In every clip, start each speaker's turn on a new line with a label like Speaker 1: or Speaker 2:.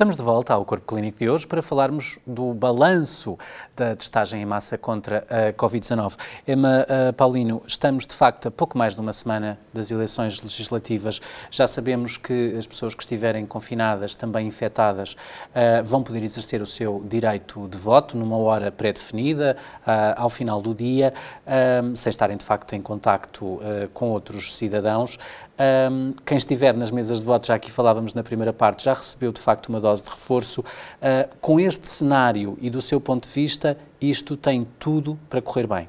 Speaker 1: Estamos de volta ao Corpo Clínico de hoje para falarmos do balanço da testagem em massa contra a Covid-19. Emma uh, Paulino, estamos de facto a pouco mais de uma semana das eleições legislativas. Já sabemos que as pessoas que estiverem confinadas, também infectadas, uh, vão poder exercer o seu direito de voto numa hora pré-definida, uh, ao final do dia, sem estarem de facto em contacto com outros cidadãos. Um, quem estiver nas mesas de voto, já aqui falávamos na primeira parte, já recebeu de facto uma dose de reforço. Uh, com este cenário e do seu ponto de vista, isto tem tudo para correr bem?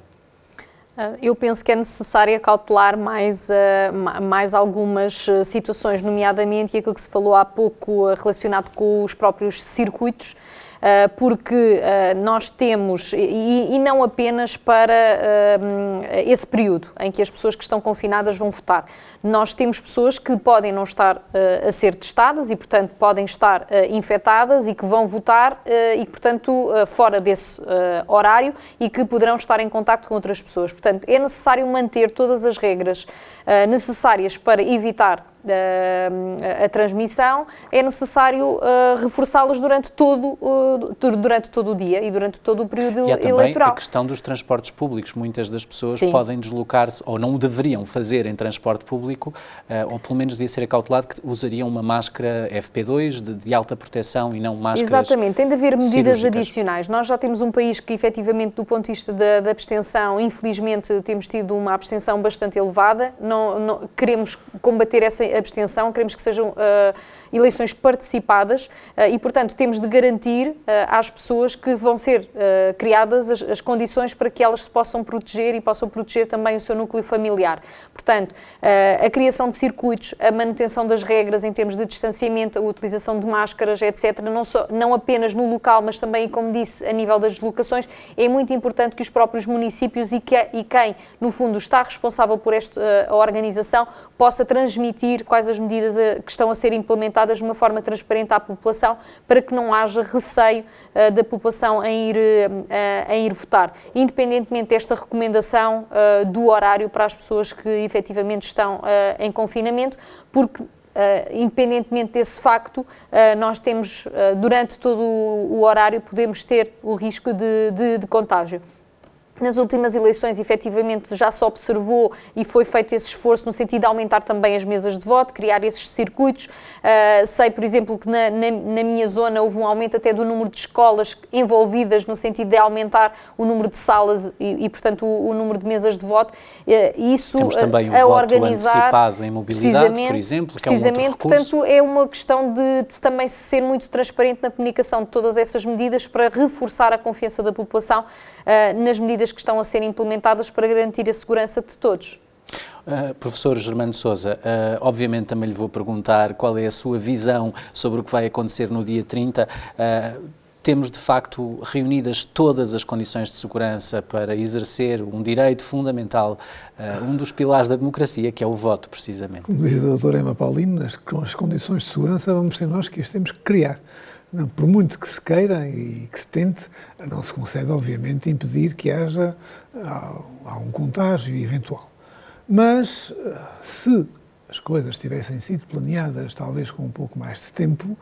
Speaker 2: Ah, eu penso que é necessário cautelar mais, uh, mais algumas situações, nomeadamente aquilo que se falou há pouco relacionado com os próprios circuitos porque eh, nós temos, e, não apenas para eh, esse período em que as pessoas que estão confinadas vão votar, nós temos pessoas que podem não estar a ser testadas e, portanto, podem estar infectadas e que vão votar e, portanto, fora desse horário e que poderão estar em contato com outras pessoas. Portanto, é necessário manter todas as regras necessárias para evitar a, a transmissão, é necessário uh, reforçá-las durante todo, uh, durante todo o dia e durante todo o período
Speaker 1: e há também
Speaker 2: eleitoral.
Speaker 1: a questão dos transportes públicos. Muitas das pessoas Sim. podem deslocar-se, ou não o deveriam fazer em transporte público, uh, ou pelo menos devia ser acautelado que usariam uma máscara FP2 de, de alta proteção e não máscaras
Speaker 2: Exatamente, tem de haver medidas cirúrgicas. adicionais. Nós já temos um país que, efetivamente, do ponto de vista da, da abstenção, infelizmente, temos tido uma abstenção bastante elevada. Não, não queremos combater essa abstenção, queremos que sejam uh, eleições participadas uh, e, portanto, temos de garantir uh, às pessoas que vão ser criadas as, as, condições para que elas se possam proteger e possam proteger também o seu núcleo familiar. Portanto, a criação de circuitos, a manutenção das regras em termos de distanciamento, a utilização de máscaras, etc., não, só, não apenas no local, mas também, como disse, a nível das deslocações, é muito importante que os próprios municípios e, que, e quem, no fundo, está responsável por esta organização possa transmitir quais as medidas que estão a ser implementadas de uma forma transparente à população para que não haja receio uh, da população em ir, uh, em ir votar, independentemente desta recomendação uh, do horário para as pessoas que efetivamente estão em confinamento, porque Uh, independentemente desse facto, uh, nós temos, uh, durante todo o, o, horário, podemos ter o risco de, de, de contágio. Nas últimas eleições, efetivamente, já se observou e foi feito esse esforço no sentido de aumentar também as mesas de voto, criar esses circuitos. Uh, sei, por exemplo, que na, na, na, minha zona houve um aumento até do número de escolas envolvidas no sentido de aumentar o número de salas e, e portanto, o, o, número de mesas de voto.
Speaker 1: Uh, isso Temos também o a voto organizar, antecipado em mobilidade, por exemplo, que
Speaker 2: precisamente,
Speaker 1: é um
Speaker 2: portanto, é uma questão de, de também ser muito transparente na comunicação de todas essas medidas para reforçar a confiança da população uh, nas medidas que estão a ser implementadas para garantir a segurança de todos.
Speaker 1: Uh, professor Germano Souza, uh, obviamente também lhe vou perguntar qual é a sua visão sobre o que vai acontecer no dia 30. Uh, temos de facto reunidas todas as condições de segurança para exercer um direito fundamental, um dos pilares da democracia, que é o voto, precisamente.
Speaker 3: Como diz a doutora Emma Paulino, com as condições de segurança vamos ser nós que as temos que criar. Não, por muito que se queira e que se tente, não se consegue, obviamente, impedir que haja há, um contágio eventual. Mas se as coisas tivessem sido planeadas, talvez com um pouco mais de tempo,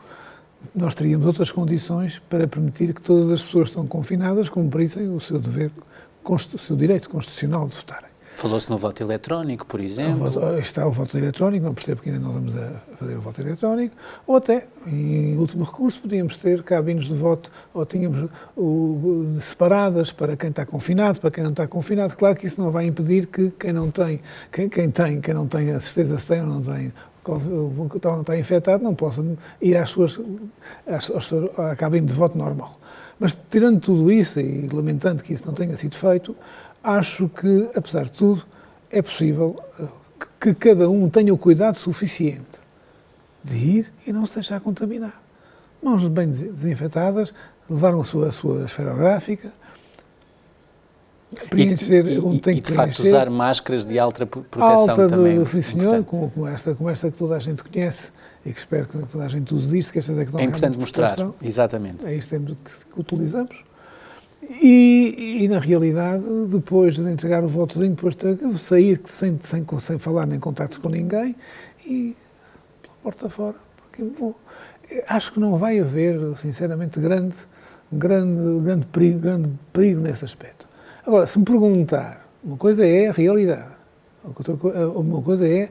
Speaker 3: nós teríamos outras condições para permitir que todas as pessoas que estão confinadas cumprissem o seu dever, o seu direito constitucional de votarem.
Speaker 1: Falou-se no voto eletrónico, por exemplo. O voto,
Speaker 3: está o voto eletrónico, não percebo que ainda não estamos a fazer o voto eletrónico, ou até, em último recurso, podíamos ter cabines de voto, ou tínhamos o, separadas para quem está confinado, para quem não está confinado. Claro que isso não vai impedir que quem não tem, quem, quem tem, quem não tem a certeza se tem ou não tem o não está infectado, não possa ir às suas, às, à cabine de voto normal. Mas, tirando tudo isso e lamentando que isso não tenha sido feito, acho que, apesar de tudo, é possível eh, que cada um tenha o cuidado suficiente de ir e não se deixar contaminar. Mãos bem desinfetadas, levaram a sua, a sua esferográfica,
Speaker 1: preencher e, onde tem e, que de facto usar máscaras de alta proteção
Speaker 3: alta
Speaker 1: também.
Speaker 3: Alta, sim senhor, com, com, esta, com esta que toda a gente conhece e que espero que toda a gente use disto, que estas é que não
Speaker 1: É importante mostrar, exatamente.
Speaker 3: É isto que, que utilizamos. E, e, na realidade, depois de entregar o votozinho, depois de sair sem, sem, sem falar nem contactos com ninguém e pela porta fora, porque acho que não vai haver, sinceramente, grande, grande, grande, perigo, grande perigo nesse aspecto. Agora, se me perguntar, uma coisa é a realidade, uma coisa é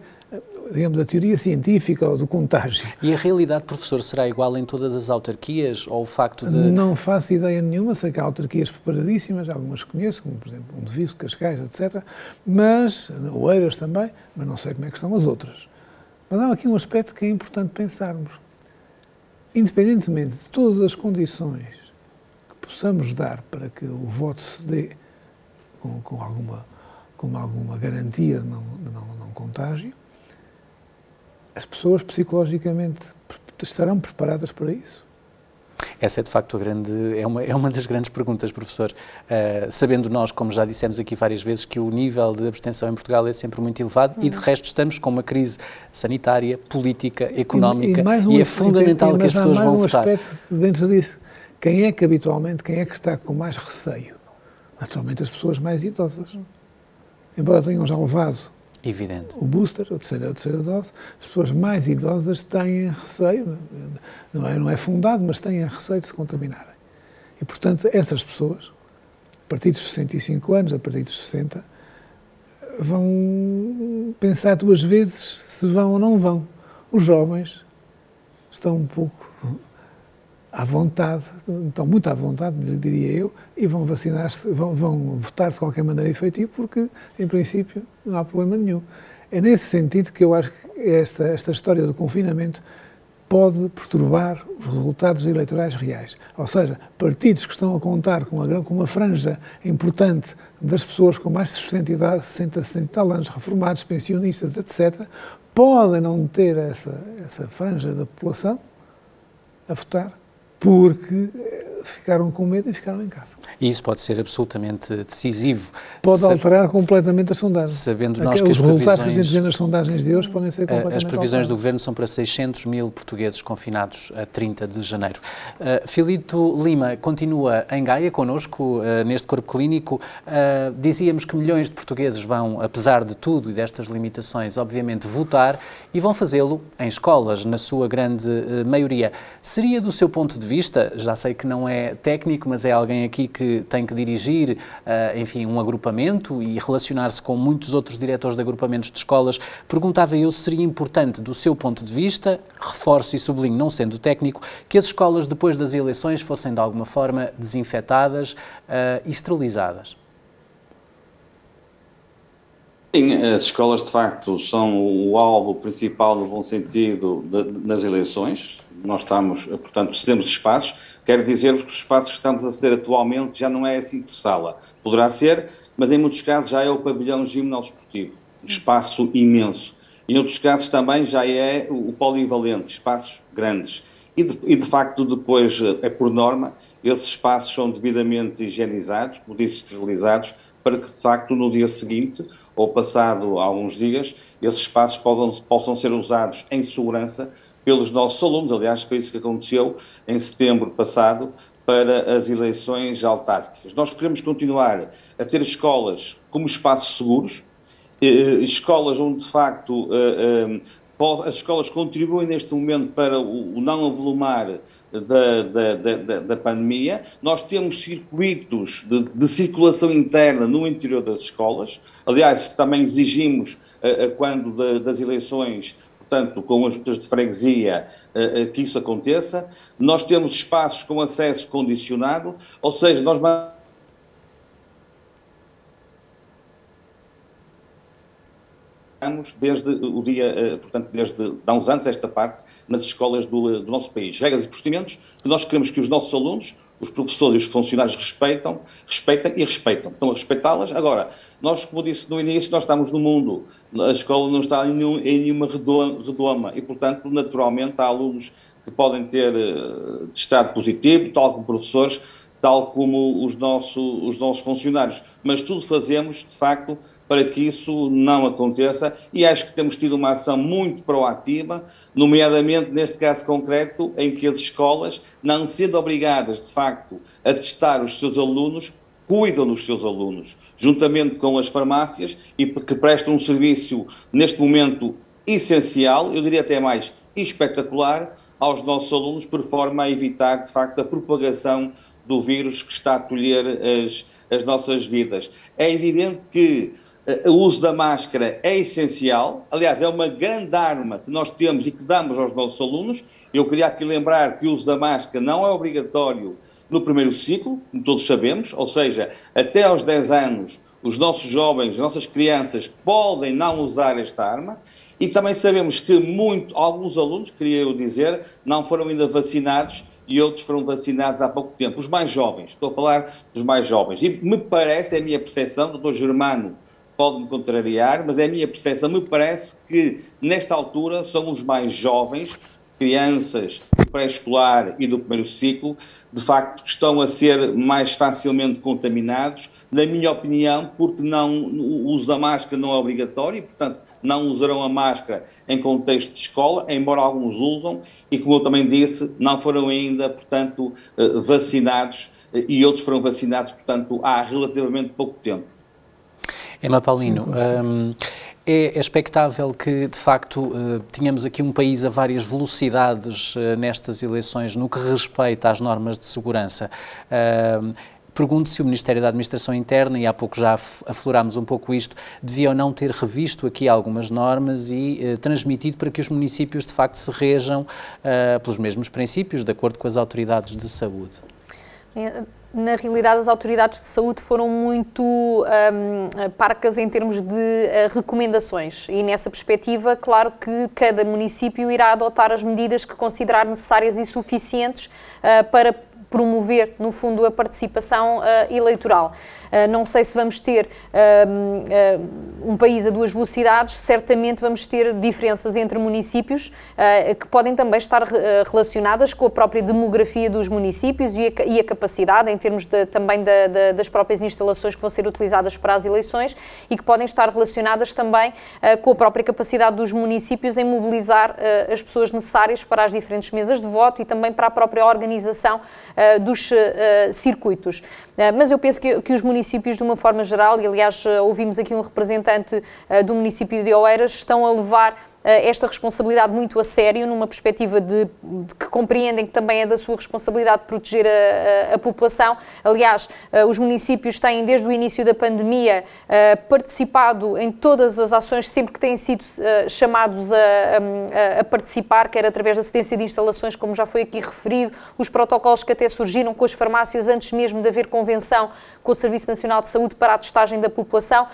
Speaker 3: digamos, a teoria científica ou do contágio.
Speaker 1: E a realidade, professor, será igual em todas as autarquias ou o facto de...
Speaker 3: Não faço ideia nenhuma, sei que há autarquias preparadíssimas, algumas conheço, como por exemplo um de Viso, Cascais, etc., mas, Oeiras também, mas não sei como é que estão as outras. Mas há aqui um aspecto que é importante pensarmos. Independentemente de todas as condições que possamos dar para que o voto se dê com, com alguma, com alguma garantia de não, de não, não contágio, as pessoas psicologicamente estarão preparadas para isso?
Speaker 1: Essa é de facto a grande, é uma, é uma das grandes perguntas, professor. Uh, sabendo nós, como já dissemos aqui várias vezes, que o nível de abstenção em Portugal é sempre muito elevado uhum. e de resto estamos com uma crise sanitária, política, económica e, e, um, e é fundamental que as pessoas vão um votar.
Speaker 3: Aspecto dentro disso, quem é que habitualmente, quem é que está com mais receio? Naturalmente as pessoas mais idosas. Embora tenham já levado
Speaker 1: Evidente.
Speaker 3: O booster, a terceira, a terceira dose, as pessoas mais idosas têm receio, não é, não é fundado, mas têm receio de se contaminarem. E, portanto, essas pessoas, a partir dos 65 anos, a partir dos 60, vão pensar duas vezes se vão ou não vão. Os jovens estão um pouco à vontade, estão muito à vontade, diria eu, e vão vacinar-se, vão, vão votar de qualquer maneira efetivo, porque, em princípio, não há problema nenhum. É nesse sentido que eu acho que esta, esta história do confinamento pode perturbar os resultados eleitorais reais. Ou seja, partidos que estão a contar com, a, com uma franja importante das pessoas com mais de 60, idade, 60, 60 tal anos, reformados, pensionistas, etc., podem não ter essa, essa franja da população a votar porque eh, ficaram com medo e ficaram em casa.
Speaker 1: E isso pode ser absolutamente decisivo.
Speaker 3: Pode alterar completamente as sondagens.
Speaker 1: Sabendo nós
Speaker 3: que
Speaker 1: os
Speaker 3: resultados que a gente vê nas sondagens de hoje podem ser completamente
Speaker 1: As previsões alteradas. do Governo são para 600 mil portugueses confinados a 30 de janeiro. Uh, Filito Lima continua em Gaia connosco uh, neste corpo clínico. Uh, dizíamos que milhões de portugueses vão, apesar de tudo e destas limitações, obviamente votar e vão fazê-lo em escolas, na sua grande maioria. Seria do seu ponto de vista, já sei que não é técnico, mas é alguém aqui que tem que dirigir, uh, enfim, um agrupamento e relacionar-se com muitos outros diretores de agrupamentos de escolas, perguntava eu se seria importante, do seu ponto de vista, reforço e sublinho, não sendo técnico, que as escolas, depois das eleições, fossem de alguma forma desinfetadas uh, e esterilizadas.
Speaker 4: Sim, as escolas de facto são o alvo principal, no bom sentido, de, nas eleições. Nós estamos, portanto, cedemos espaços. Quero dizer-vos que os espaços que estamos a ceder atualmente já não é assim de sala. Poderá ser, mas em muitos casos já é o pavilhão gimnasio-esportivo, espaço imenso. Em outros casos também já é o polivalente, espaços grandes. E de, e de facto, depois, é por norma, esses espaços são devidamente higienizados, como disse, esterilizados, para que de facto no dia seguinte ou passado alguns dias, esses espaços possam ser usados em segurança pelos nossos alunos. Aliás, foi isso que aconteceu em setembro passado para as eleições autárquicas. Nós queremos continuar a ter escolas como espaços seguros, eh, escolas onde de facto eh, eh, as escolas contribuem neste momento para o não avolumar da, da, da, da, pandemia. Nós temos circuitos de, de, circulação interna no interior das escolas. Aliás, também exigimos, quando das eleições, portanto, com as juntas de freguesia, uh, que isso aconteça. Nós temos espaços com acesso condicionado, ou seja, nós desde o dia, eh, portanto, desde há uns anos, esta parte, nas escolas do, eh, do, nosso país. Regras e procedimentos que nós queremos que os nossos alunos, os professores e os funcionários respeitam, respeitem e respeitam. Estão a respeitá-las. Agora, nós, como disse no início, nós estamos no mundo, a escola não está em, nenhum, em nenhuma redoma e, portanto, naturalmente, há alunos que podem ter uh, positivo, tal como professores, tal como os, nosso, os nossos funcionários. Mas tudo fazemos, de facto, para que isso não aconteça e acho que temos tido uma ação muito proativa, nomeadamente neste caso concreto, em que as escolas, não sendo obrigadas de facto a testar os seus alunos, cuidam dos seus alunos, juntamente com as farmácias e que prestam um serviço neste momento essencial, eu diria até mais espetacular, aos nossos alunos, por forma a evitar, de facto, a propagação do vírus que está a tolher as, as nossas vidas. É evidente que o uso da máscara é essencial, aliás, é uma grande arma que nós temos e que damos aos nossos alunos. Eu queria aqui lembrar que o uso da máscara não é obrigatório no primeiro ciclo, como todos sabemos, ou seja, até aos 10 anos, os nossos jovens, as nossas crianças podem não usar esta arma. E também sabemos que muito, alguns alunos, queria eu dizer, não foram ainda vacinados e outros foram vacinados há pouco tempo. Os mais jovens, estou a falar dos mais jovens. E me parece, é a minha percepção, doutor Germano pode-me contrariar, mas é a minha percepção, me parece que nesta altura são os mais jovens crianças do pré-escolar e do primeiro ciclo, de facto, estão a ser mais facilmente contaminados, na minha opinião, porque não, o uso da máscara não é obrigatório, portanto, não usarão a máscara em contexto de escola, embora alguns usam, e como eu também disse, não foram ainda, portanto, eh, vacinados, eh, e outros foram vacinados, portanto, há relativamente pouco tempo.
Speaker 1: Emma Paulino, hum, é expectável que, de facto, eh, tenhamos aqui um país a várias velocidades eh, nestas eleições no que respeita às normas de segurança. Pergunto se o Ministério da Administração Interna, e há pouco já aflorámos um pouco isto, devia ou não ter revisto aqui algumas normas e eh, transmitido para que os municípios de facto se rejam pelos mesmos princípios, de acordo com as autoridades de saúde.
Speaker 2: Na realidade, as autoridades de saúde foram muito um, parcas em termos de uh, recomendações e, nessa perspectiva, claro que cada município irá adotar as medidas que considerar necessárias e suficientes uh, para promover, no fundo, a participação uh, eleitoral. Uh, não sei se vamos ter uh, um país a duas velocidades, certamente vamos ter diferenças entre municípios que podem também estar relacionadas com a própria demografia dos municípios e a, capacidade, em termos de, também da, da, das próprias instalações que vão ser utilizadas para as eleições e que podem estar relacionadas também com a própria capacidade dos municípios em mobilizar as pessoas necessárias para as diferentes mesas de voto e também para a própria organização dos circuitos. Mas eu penso que, que, os municípios, de uma forma geral, e aliás ouvimos aqui um representante do município de Oeiras, estão a levar eh, esta responsabilidade muito a sério, numa perspectiva de, de, que compreendem que também é da sua responsabilidade proteger a, a, a população. Aliás, uh, os municípios têm, desde o início da pandemia, uh, participado em todas as ações, sempre que têm sido chamados a, a, participar, quer através da cedência de instalações, como já foi aqui referido, os protocolos que até surgiram com as farmácias antes mesmo de haver convenção com o Serviço Nacional de Saúde para a testagem da população,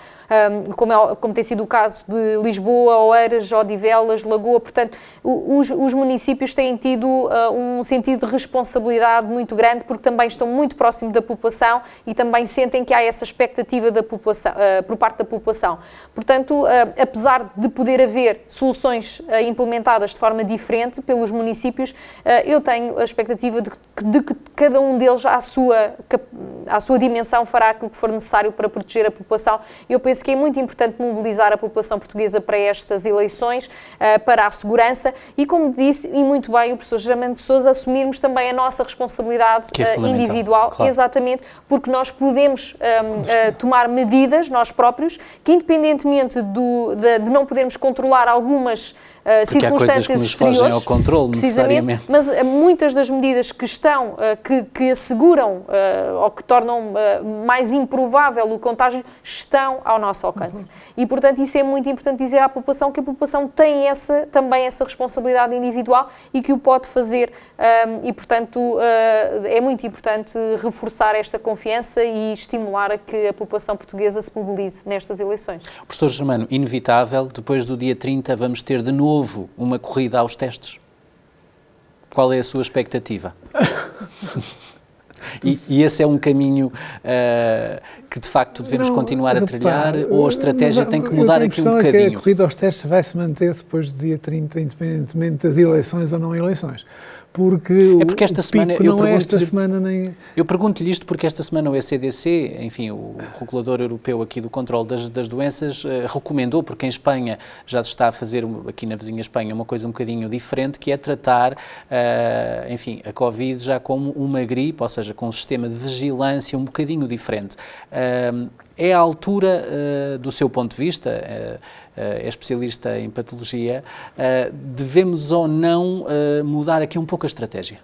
Speaker 2: como, é, como tem sido o caso de Lisboa, Oeiras, Odivelas, Odivelas, Lagoa, portanto, os, os municípios têm tido uh, um sentido de responsabilidade muito grande porque também estão muito próximos da população e também sentem que há essa expectativa da população, uh, por parte da população. Portanto, uh, apesar de poder haver soluções implementadas de forma diferente pelos municípios, eu tenho a expectativa de, de, que cada um deles, à sua, à sua dimensão, fará aquilo que for necessário para proteger a população. Eu penso que é muito importante mobilizar a população portuguesa para estas eleições uh, para a segurança e, como disse, e muito bem o professor Germano de Souza, assumirmos também a nossa responsabilidade é uh, individual, claro. exatamente, porque nós podemos um, ehm, uh, eh, tomar medidas, nós próprios, que independentemente do, de, de não podermos controlar algumas uh, circunstâncias
Speaker 1: que exteriores. Fogem ao controle,
Speaker 2: precisamente, mas uh, muitas das medidas que estão, uh, que, que, asseguram ou que tornam mais improvável o contágio, estão ao nosso alcance. Uhum. E, portanto, isso é muito importante dizer à população que a população tem essa, também essa responsabilidade individual e que o pode fazer. Um, e, portanto, é muito importante reforçar esta confiança e estimular a que a população portuguesa se mobilize nestas eleições.
Speaker 1: Professor Germano, inevitável, depois do dia 30 vamos ter de novo novo uma corrida aos testes? Qual é a sua expectativa? e, e, esse é um caminho uh, que de facto devemos não, continuar a trilhar ou a estratégia não, tem que mudar aqui um bocadinho?
Speaker 3: É que a corrida aos testes vai se manter depois do dia 30, independentemente das eleições ou não eleições porque,
Speaker 1: é porque esta semana
Speaker 3: não é esta semana nem...
Speaker 1: Eu pergunto-lhe isto porque esta semana o ECDC, enfim, o regulador europeu aqui do controle das, das doenças, uh, recomendou, porque em Espanha já se está a fazer, aqui na vizinha Espanha, uma coisa um bocadinho diferente, que é tratar, uh, enfim, a Covid já como uma gripe, ou seja, com um sistema de vigilância um bocadinho diferente. É a altura, uh, do seu ponto de vista, uh, é especialista em patologia, devemos ou não mudar aqui um pouco a estratégia?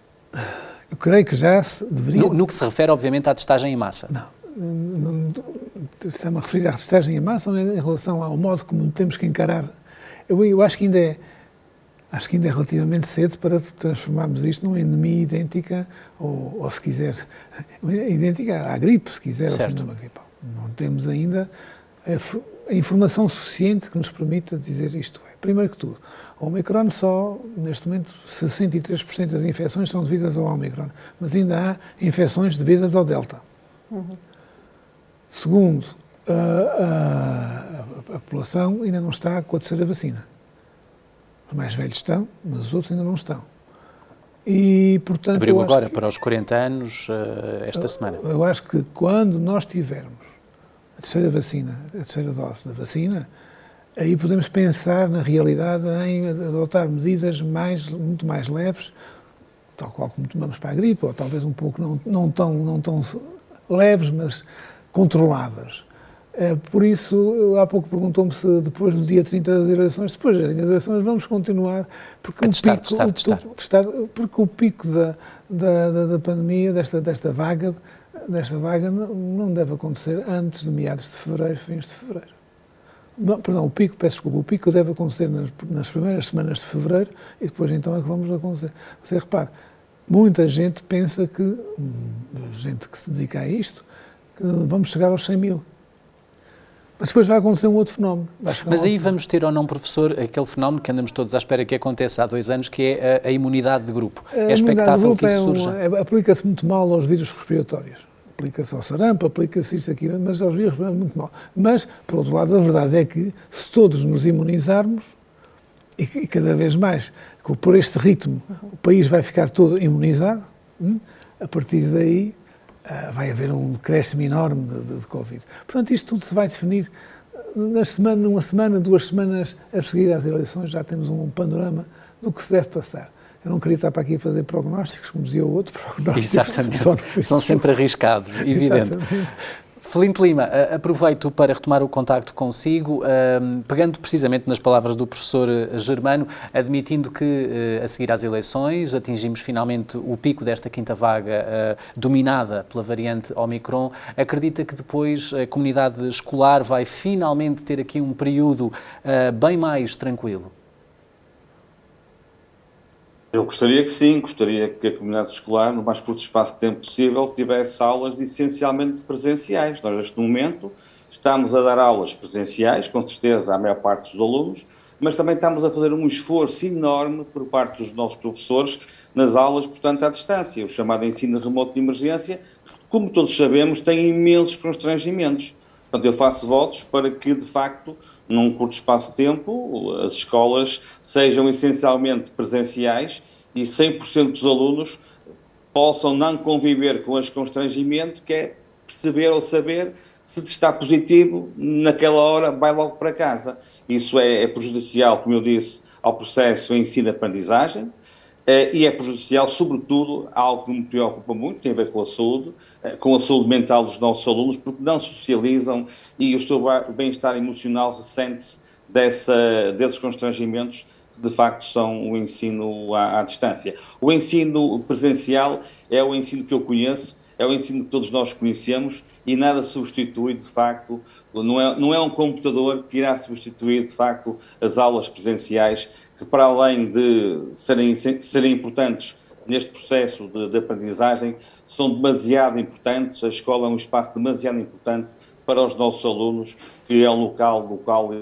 Speaker 3: Eu creio que já se deveria.
Speaker 1: No, no que se refere, obviamente, à testagem em massa.
Speaker 3: Não. Está-me a referir à testagem em massa ou em relação ao modo como temos que encarar? Eu, eu acho que ainda é acho que ainda é relativamente cedo para transformarmos isto numa endemia idêntica, ou, ou se quiser, idêntica à gripe, se quiser, certo. ou síndrome gripal. Não temos ainda a, a, informação suficiente que nos permita dizer isto. É. Primeiro que tudo, o Omicron só, neste momento, 63% das infecções são devidas ao Omicron, mas ainda há infecções devidas ao Delta. Uhum. Segundo, a, a, a população ainda não está com a terceira vacina. Os mais velhos estão, mas os outros ainda não estão.
Speaker 1: E, portanto, Abriu agora que, para os 40 anos uh, esta
Speaker 3: eu,
Speaker 1: semana.
Speaker 3: Eu acho que quando nós tivermos a terceira vacina, a terceira dose da vacina, aí podemos pensar na realidade em adotar medidas mais, muito mais leves, tal qual como tomamos para a gripe, ou talvez um pouco não, não, tão, não tão leves, mas controladas. É, por isso, há pouco perguntou-me se depois do dia 30 das eleições, depois das eleições, vamos continuar, porque,
Speaker 1: a testar, pico, testar, testar.
Speaker 3: testar, porque o pico da, da, da, pandemia, desta, desta vaga, desta vaga não, deve acontecer antes de meados de fevereiro, fins de fevereiro. Não, perdão, o pico, peço desculpa, o pico deve acontecer nas, nas, primeiras semanas de fevereiro e depois então é que vamos acontecer. Você repare, muita gente pensa que, hum, gente que se dedica a isto, que vamos chegar aos 100 mil. Mas depois vai acontecer um outro fenómeno.
Speaker 1: Mas aí vamos ter ou não, professor, aquele fenómeno que andamos todos à espera que aconteça há dois anos, que é a, a imunidade de grupo. A é expectável que isso é surja?
Speaker 3: É, Aplica-se muito mal aos vírus respiratórios. Aplica-se ao sarampo, aplica-se isto, aquilo, mas aos vírus respiratórios muito mal. Mas, por outro lado, a verdade é que se todos nos imunizarmos, e, e cada vez mais, por este ritmo, o país vai ficar todo imunizado, hum, a partir daí vai haver um decréscimo enorme de, de, de, Covid. Portanto, isto tudo se vai definir na semana, numa semana, duas semanas a seguir às eleições, já temos um panorama do que se deve passar. Eu não queria estar para aqui a fazer prognósticos, como dizia o outro, prognósticos.
Speaker 1: Exatamente. São sempre arriscados, evidente. Exatamente. Felipe Lima, aproveito para retomar o contacto consigo, pegando precisamente nas palavras do professor eh, Germano, admitindo que eh, a seguir às eleições atingimos finalmente o pico desta quinta vaga eh, dominada pela variante Omicron, acredita que depois a comunidade escolar vai finalmente ter aqui um período bem mais tranquilo?
Speaker 4: Eu gostaria que sim, gostaria que a comunidade escolar, no mais curto espaço de tempo possível, tivesse aulas essencialmente presenciais. Nós, neste momento, estamos a dar aulas presenciais, com certeza, à maior parte dos alunos, mas também estamos a fazer um esforço enorme por parte dos nossos professores nas aulas, portanto, à distância, o chamado ensino remoto de emergência, que, como todos sabemos, tem imensos constrangimentos. Portanto, eu faço votos para que, de facto, num curto espaço de tempo, as escolas sejam essencialmente presenciais e 100% dos alunos possam não conviver com este constrangimento, que é perceber ou saber se está positivo, naquela hora vai logo para casa. Isso é, é prejudicial, como eu disse, ao processo ensino-aprendizagem, e é prejudicial, sobretudo, algo que me preocupa muito, tem a ver com a saúde, eh, com a saúde mental dos nossos alunos, porque não socializam e o seu bem-estar emocional ressente-se desses constrangimentos que, de facto, são o ensino à, à distância. O ensino presencial é o ensino que eu conheço, é o ensino que todos nós conhecemos e nada substitui, de facto, não é, não é um computador que irá substituir, de facto, as aulas presenciais, que para além de serem, serem importantes neste processo de, de aprendizagem, são demasiado importantes, a escola é um espaço demasiado importante para os nossos alunos, que é um local do qual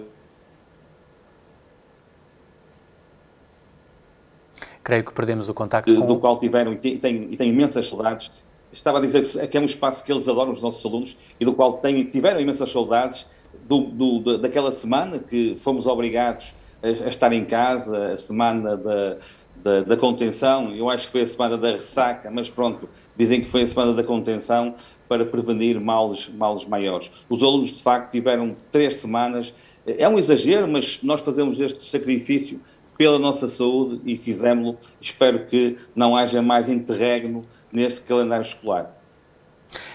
Speaker 1: creio que perdemos o contacto com...
Speaker 4: do qual tiveram e têm, e têm imensas saudades estava a dizer que é um espaço que eles adoram, os nossos alunos, e do qual têm, tiveram imensas saudades do, do, daquela semana que fomos obrigados a, a estar em casa, a semana da, da, da, contenção. Eu acho que foi a semana da ressaca, mas pronto, dizem que foi a semana da contenção para prevenir males, males maiores. Os alunos, de facto, tiveram três semanas. É um exagero, mas nós fazemos este sacrifício pela nossa saúde e fizemos-lo. Espero que não haja mais interregno neste calendário escolar.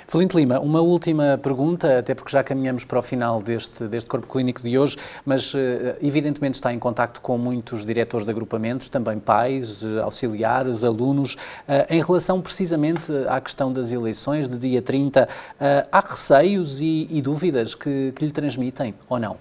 Speaker 1: Felinto Lima, uma última pergunta, até porque já caminhamos para o final deste, deste corpo clínico de hoje, mas eh, evidentemente está em contacto com muitos diretores de agrupamentos, também pais, eh, auxiliares, alunos, eh, em relação precisamente à questão das eleições de dia 30, há receios e, e dúvidas que, que lhe transmitem ou não?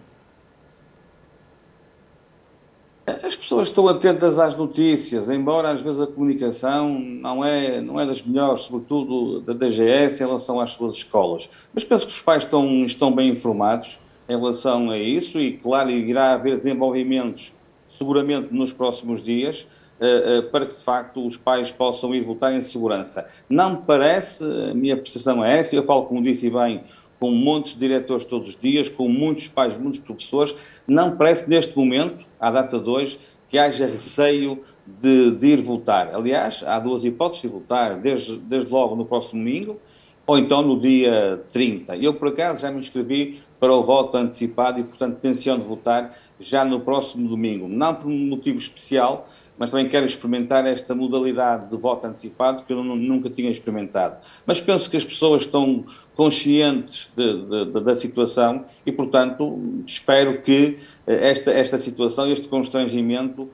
Speaker 4: As pessoas estão atentas às notícias, embora às vezes a comunicação não é, não é das melhores, sobretudo da DGS, em relação às suas escolas. Mas penso que os pais estão, estão bem informados em relação a isso e, claro, irá haver desenvolvimentos seguramente nos próximos dias uh, uh, para que, de facto, os pais possam ir votar em segurança. Não me parece, a minha percepção é essa, eu falo, como disse bem, com de diretores todos os dias, com muitos pais, muitos professores, não parece neste momento, à data de hoje, que haja receio de, de ir votar. Aliás, há duas hipóteses de votar, desde, desde logo no próximo domingo, ou então no dia 30. Eu, por acaso, já me inscrevi para o voto antecipado e, portanto, tenciono votar já no próximo domingo. Não por um motivo especial, mas também quero experimentar esta modalidade de voto antecipado que eu nunca tinha experimentado. Mas penso que as pessoas estão conscientes de, de, de, da situação e, portanto, espero que eh, esta, esta situação, este constrangimento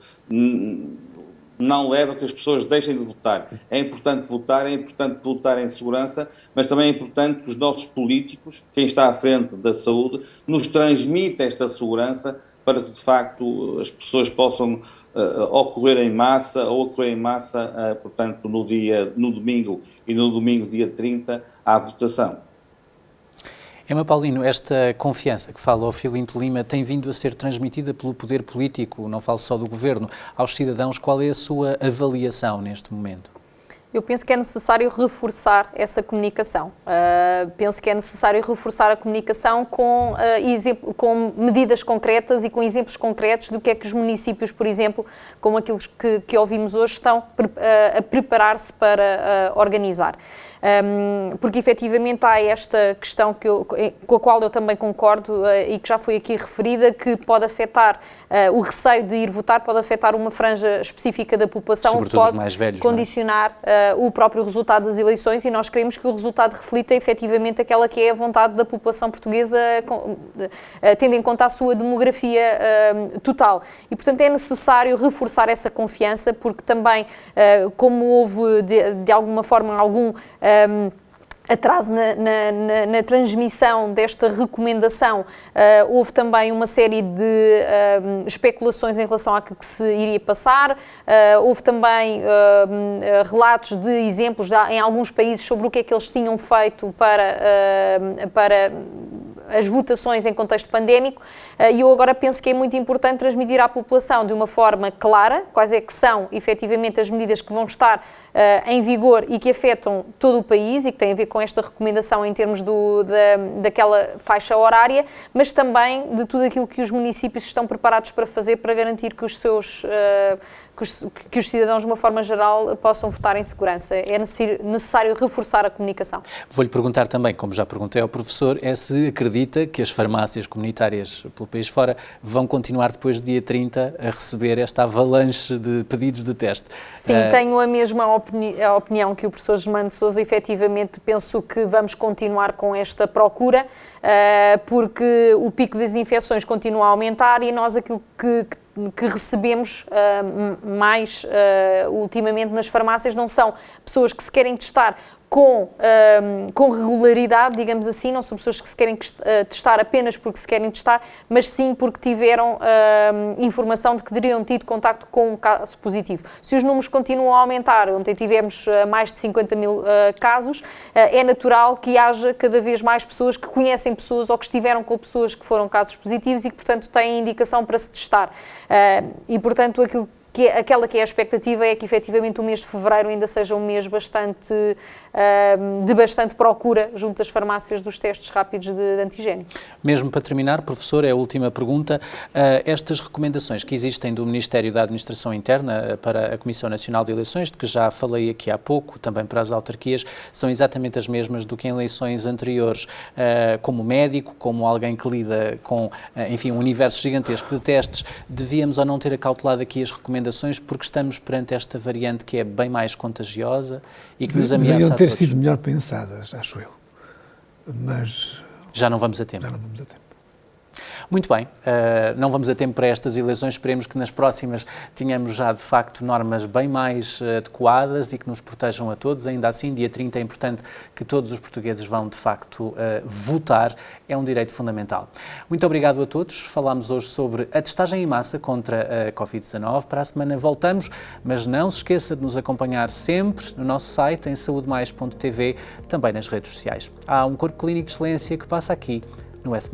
Speaker 4: não leve a que as pessoas deixem de votar. É importante votar, é importante votar em segurança, mas também é importante que os nossos políticos, quem está à frente da saúde, nos transmita esta segurança para que, de facto, as pessoas possam uh, ocorrer em massa ou ocorrer em massa, uh, portanto, no dia, no domingo e no domingo, dia 30, à votação.
Speaker 1: Emma Paulino, esta confiança que fala ao Filinto Lima tem vindo a ser transmitida pelo poder político, não falo só do governo, aos cidadãos. Qual é a sua avaliação neste momento?
Speaker 2: Eu penso que é necessário reforçar essa comunicação. Uh, penso que é necessário reforçar a comunicação com, uh, com, medidas concretas e com exemplos concretos do que é que os municípios, por exemplo, como aqueles que, que ouvimos hoje, estão uh, a preparar-se para organizar um, porque efetivamente há esta questão que eu, com a qual eu também concordo e que já foi aqui referida, que pode afetar o receio de ir votar, pode afetar uma franja específica da população,
Speaker 1: Sobretudo
Speaker 2: pode
Speaker 1: mais velhos,
Speaker 2: é? Uh, o próprio resultado das eleições e nós queremos que o resultado reflita efetivamente aquela que é a vontade da população portuguesa, com, tendo em conta a sua demografia total. E, portanto, é necessário reforçar essa confiança, porque também, como houve de, de alguma forma algum um, atraso na, na, na, na, transmissão desta recomendação. Uh, houve também uma série de uh, especulações em relação a que, se iria passar. Uh, houve também relatos de exemplos de, em alguns países sobre o que é que eles tinham feito para, para as votações em contexto pandémico eh, e eu agora penso que é muito importante transmitir à população de uma forma clara quais é que são efetivamente as medidas que vão estar eh, em vigor e que afetam todo o país e que têm a ver com esta recomendação em termos do, da, daquela faixa horária, mas também de tudo aquilo que os municípios estão preparados para fazer para garantir que os seus uh, que os, que os, cidadãos, de uma forma geral, possam votar em segurança. É necessário reforçar a comunicação.
Speaker 1: Vou-lhe perguntar também, como já perguntei ao professor, é se acredita que as farmácias comunitárias pelo país fora vão continuar depois do dia 30 a receber esta avalanche de pedidos de teste.
Speaker 2: Sim, uh, tenho a mesma opini a opinião que o professor Germano Souza. Efetivamente, penso que vamos continuar com esta procura, porque o pico das infecções continua a aumentar e nós aquilo que, que que recebemos uh, mais uh, ultimamente nas farmácias não são pessoas que se querem testar com, um, com regularidade, digamos assim, não são pessoas que se querem uh, testar apenas porque se querem testar, mas sim porque tiveram uh, informação de que teriam tido contacto com um caso positivo. Se os números continuam a aumentar, ontem tivemos uh, mais de 50 mil casos, é natural que haja cada vez mais pessoas que conhecem pessoas ou que estiveram com pessoas que foram casos positivos e que, portanto, têm indicação para se testar. e, portanto, aquilo que é, aquela que é a expectativa é que efetivamente o mês de fevereiro ainda seja um mês bastante de bastante procura junto às farmácias dos testes rápidos de antigênio.
Speaker 1: Mesmo para terminar, professor, é a última pergunta. Ah, estas recomendações que existem do Ministério da Administração Interna para a Comissão Nacional de Eleições, de que já falei aqui há pouco, também para as autarquias, são exatamente as mesmas do que em eleições anteriores. Ah, como médico, como alguém que lida com, ah, enfim, um universo gigantesco de testes, devíamos ou não ter acautelado aqui as recomendações porque estamos perante esta variante que é bem mais contagiosa e que nos ameaça
Speaker 3: ter sido melhor pensadas, acho eu. mas
Speaker 1: já não vamos a tempo.
Speaker 3: Já não vamos a tempo.
Speaker 1: Muito bem, uh, não vamos a tempo para estas eleições, esperemos que nas próximas tenhamos já de facto normas bem mais uh, adequadas e que nos protejam a todos. Ainda assim, dia 30 é importante que todos os portugueses vão de facto uh, votar, é um direito fundamental. Muito obrigado a todos. Falámos hoje sobre a testagem em massa contra a Covid-19. Para a semana voltamos, mas não se esqueça de nos acompanhar sempre no nosso site em saudemais.tv, também nas redes sociais. Há um corpo clínico de excelência que passa aqui no S.